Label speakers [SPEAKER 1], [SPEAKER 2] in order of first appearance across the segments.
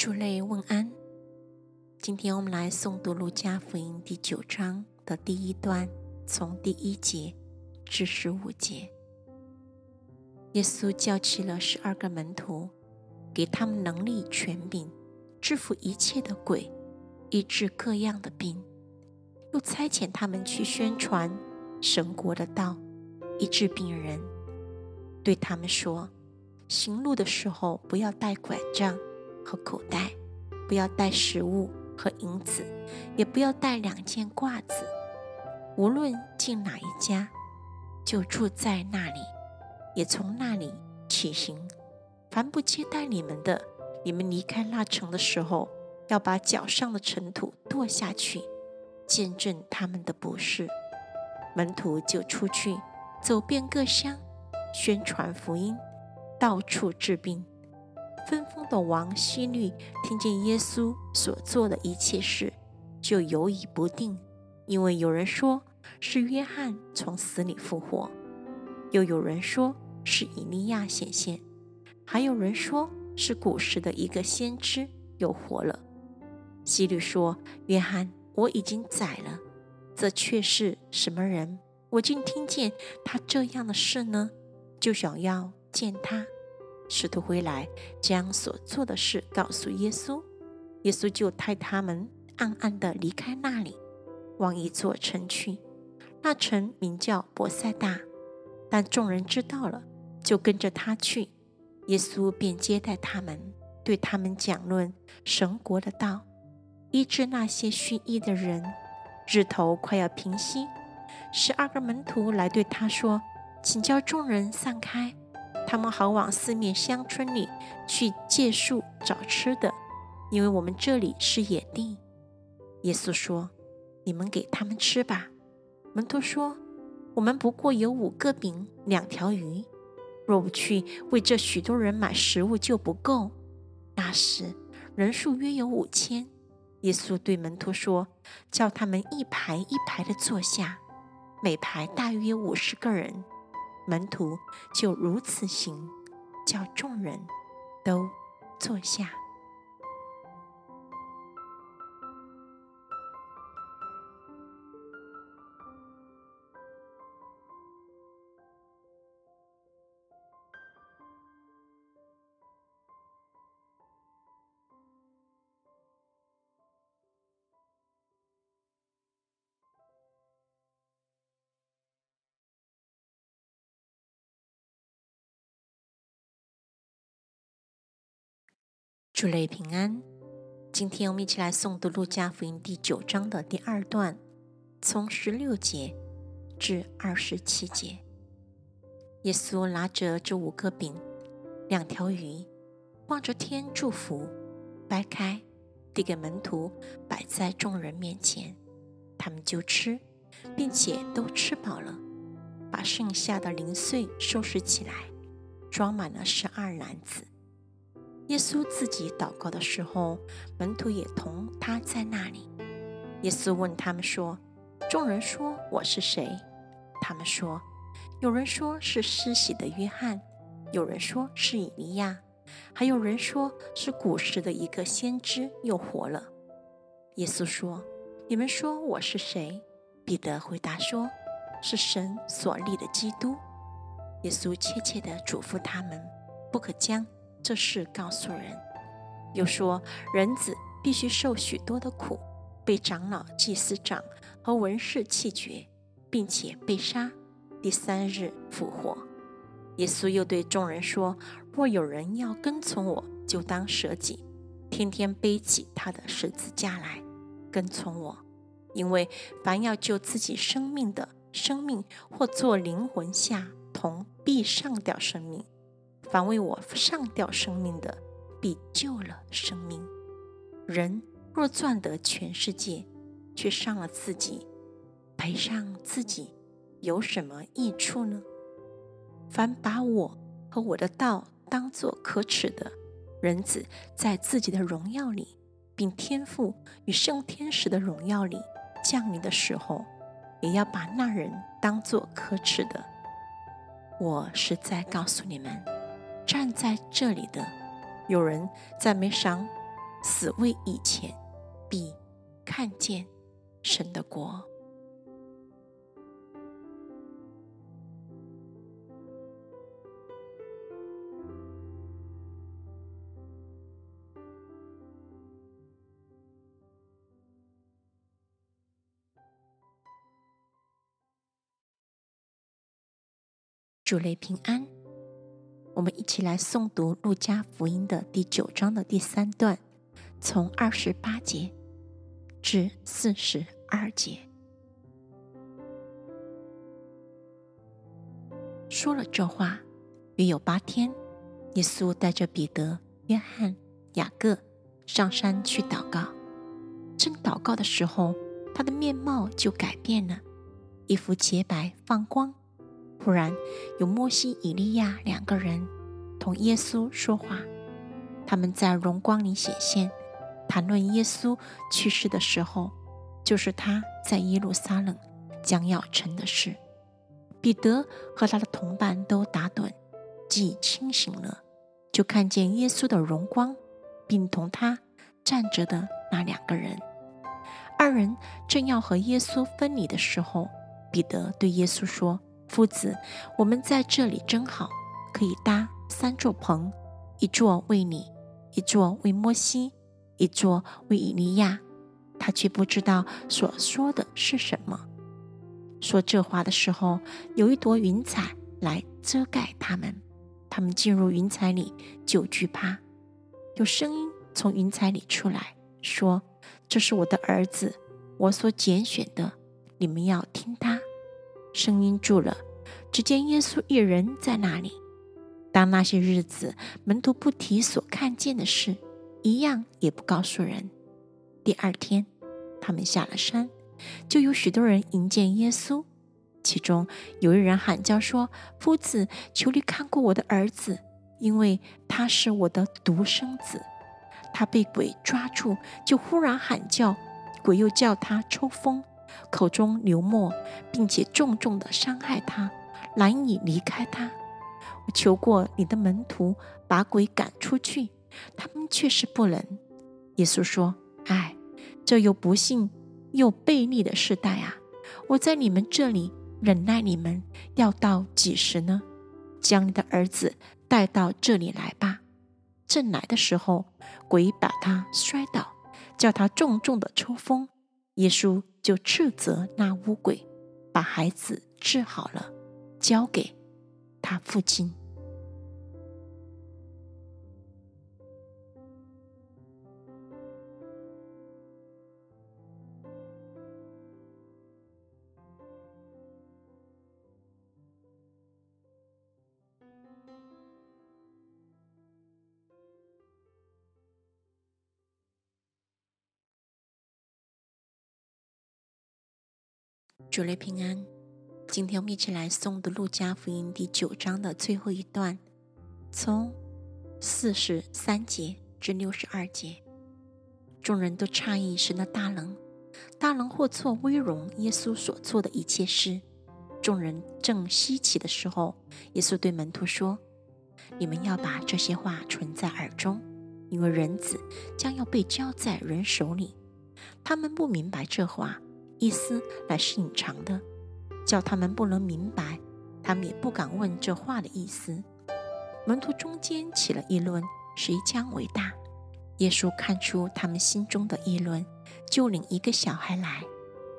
[SPEAKER 1] 主内问安。今天我们来诵读《路加福音》第九章的第一段，从第一节至十五节。耶稣叫起了十二个门徒，给他们能力、权柄，制服一切的鬼，医治各样的病，又差遣他们去宣传神国的道，医治病人，对他们说：行路的时候，不要带拐杖。和口袋，不要带食物和银子，也不要带两件褂子。无论进哪一家，就住在那里，也从那里起行。凡不接待你们的，你们离开那城的时候，要把脚上的尘土跺下去，见证他们的不是。门徒就出去，走遍各乡，宣传福音，到处治病。分封的王希律听见耶稣所做的一切事，就犹疑不定，因为有人说是约翰从死里复活，又有人说是以利亚显现，还有人说是古时的一个先知又活了。希律说：“约翰，我已经宰了，这却是什么人？我竟听见他这样的事呢？就想要见他。”使徒回来，将所做的事告诉耶稣，耶稣就带他们暗暗地离开那里，往一座城去。那城名叫伯赛大，但众人知道了，就跟着他去。耶稣便接待他们，对他们讲论神国的道，医治那些需医的人。日头快要平息，十二个门徒来对他说：“请叫众人散开。”他们好往四面乡村里去借宿找吃的，因为我们这里是野地。耶稣说：“你们给他们吃吧。”门徒说：“我们不过有五个饼，两条鱼，若不去为这许多人买食物，就不够。”那时人数约有五千。耶稣对门徒说：“叫他们一排一排的坐下，每排大约五十个人。”门徒就如此行，叫众人都坐下。主内平安。今天我们一起来诵读《路加福音》第九章的第二段，从十六节至二十七节。耶稣拿着这五个饼、两条鱼，望着天祝福，掰开，递给门徒，摆在众人面前。他们就吃，并且都吃饱了，把剩下的零碎收拾起来，装满了十二篮子。耶稣自己祷告的时候，门徒也同他在那里。耶稣问他们说：“众人说我是谁？”他们说：“有人说是施洗的约翰，有人说是以利亚，还有人说是古时的一个先知又活了。”耶稣说：“你们说我是谁？”彼得回答说：“是神所立的基督。”耶稣切切地嘱咐他们，不可将。这事告诉人，又说人子必须受许多的苦，被长老、祭司长和文士弃绝，并且被杀，第三日复活。耶稣又对众人说：“若有人要跟从我，就当舍己，天天背起他的十字架来跟从我。因为凡要救自己生命的，生命或做灵魂下同必上吊生命。”凡为我上吊生命的，必救了生命。人若赚得全世界，却伤了自己，赔上自己，有什么益处呢？凡把我和我的道当作可耻的，人子在自己的荣耀里，并天赋与圣天使的荣耀里降临的时候，也要把那人当作可耻的。我实在告诉你们。站在这里的有人赞美赏死未以前，必看见神的国。主内平安，我们一起来诵读《路加福音》的第九章的第三段，从二十八节至四十二节。说了这话，约有八天，耶稣带着彼得、约翰、雅各上山去祷告。正祷告的时候，他的面貌就改变了，衣服洁白放光。忽然，有摩西、以利亚两个人同耶稣说话。他们在荣光里显现，谈论耶稣去世的时候，就是他在耶路撒冷将要成的事。彼得和他的同伴都打盹，既清醒了，就看见耶稣的荣光，并同他站着的那两个人。二人正要和耶稣分离的时候，彼得对耶稣说。夫子，我们在这里真好，可以搭三座棚，一座为你，一座为摩西，一座为以利亚。他却不知道所说的是什么。说这话的时候，有一朵云彩来遮盖他们。他们进入云彩里，就惧怕。有声音从云彩里出来，说：“这是我的儿子，我所拣选的，你们要听他。”声音住了，只见耶稣一人在那里。当那些日子，门徒不提所看见的事，一样也不告诉人。第二天，他们下了山，就有许多人迎接耶稣。其中有一人喊叫说：“夫子，求你看过我的儿子，因为他是我的独生子。他被鬼抓住，就忽然喊叫，鬼又叫他抽风。”口中流沫，并且重重的伤害他，难以离开他。我求过你的门徒把鬼赶出去，他们却是不能。耶稣说：“唉，这又不幸又悖逆的时代啊！我在你们这里忍耐你们，要到几时呢？将你的儿子带到这里来吧。”正来的时候，鬼把他摔倒，叫他重重的抽风。耶稣就斥责那乌鬼，把孩子治好了，交给他父亲。主内平安，今天我们一起来诵读《路加福音》第九章的最后一段，从四十三节至六十二节。众人都诧异神的大能，大能或错威荣耶稣所做的一切事。众人正稀奇的时候，耶稣对门徒说：“你们要把这些话存在耳中，因为人子将要被交在人手里。”他们不明白这话。意思乃是隐藏的，叫他们不能明白，他们也不敢问这话的意思。门徒中间起了议论，谁将为大？耶稣看出他们心中的议论，就领一个小孩来，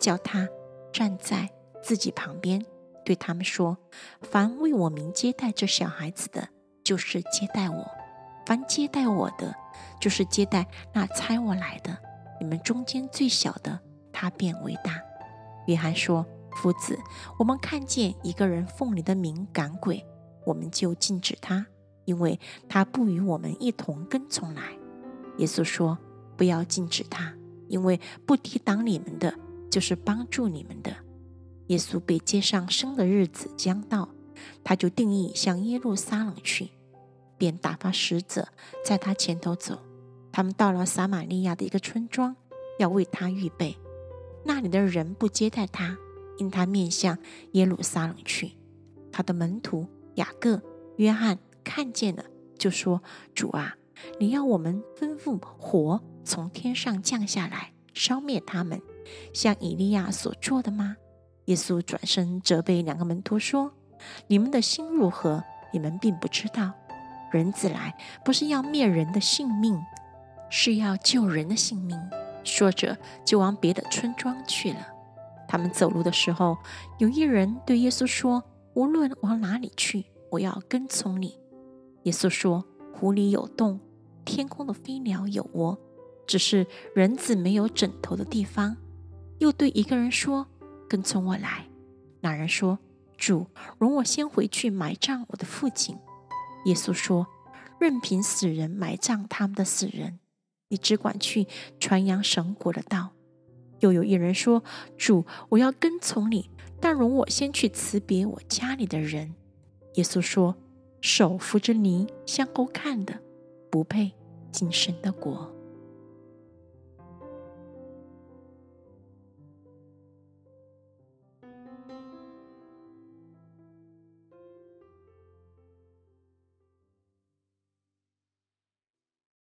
[SPEAKER 1] 叫他站在自己旁边，对他们说：“凡为我名接待这小孩子的，就是接待我；凡接待我的，就是接待那差我来的。你们中间最小的。”他便为大。约翰说：“夫子，我们看见一个人奉你的名赶鬼，我们就禁止他，因为他不与我们一同跟从来。”耶稣说：“不要禁止他，因为不抵挡你们的，就是帮助你们的。”耶稣被接上生的日子将到，他就定义向耶路撒冷去，便打发使者在他前头走。他们到了撒玛利亚的一个村庄，要为他预备。那里的人不接待他，因他面向耶路撒冷去。他的门徒雅各、约翰看见了，就说：“主啊，你要我们吩咐火从天上降下来，烧灭他们，像以利亚所做的吗？”耶稣转身责备两个门徒说：“你们的心如何？你们并不知道。人子来不是要灭人的性命，是要救人的性命。”说着，就往别的村庄去了。他们走路的时候，有一人对耶稣说：“无论往哪里去，我要跟从你。”耶稣说：“湖里有洞，天空的飞鸟有窝，只是人子没有枕头的地方。”又对一个人说：“跟从我来。”那人说：“主，容我先回去埋葬我的父亲。”耶稣说：“任凭死人埋葬他们的死人。”你只管去传扬神国的道。又有一人说：“主，我要跟从你，但容我先去辞别我家里的人。”耶稣说：“手扶着泥向后看的，不配进神的国。”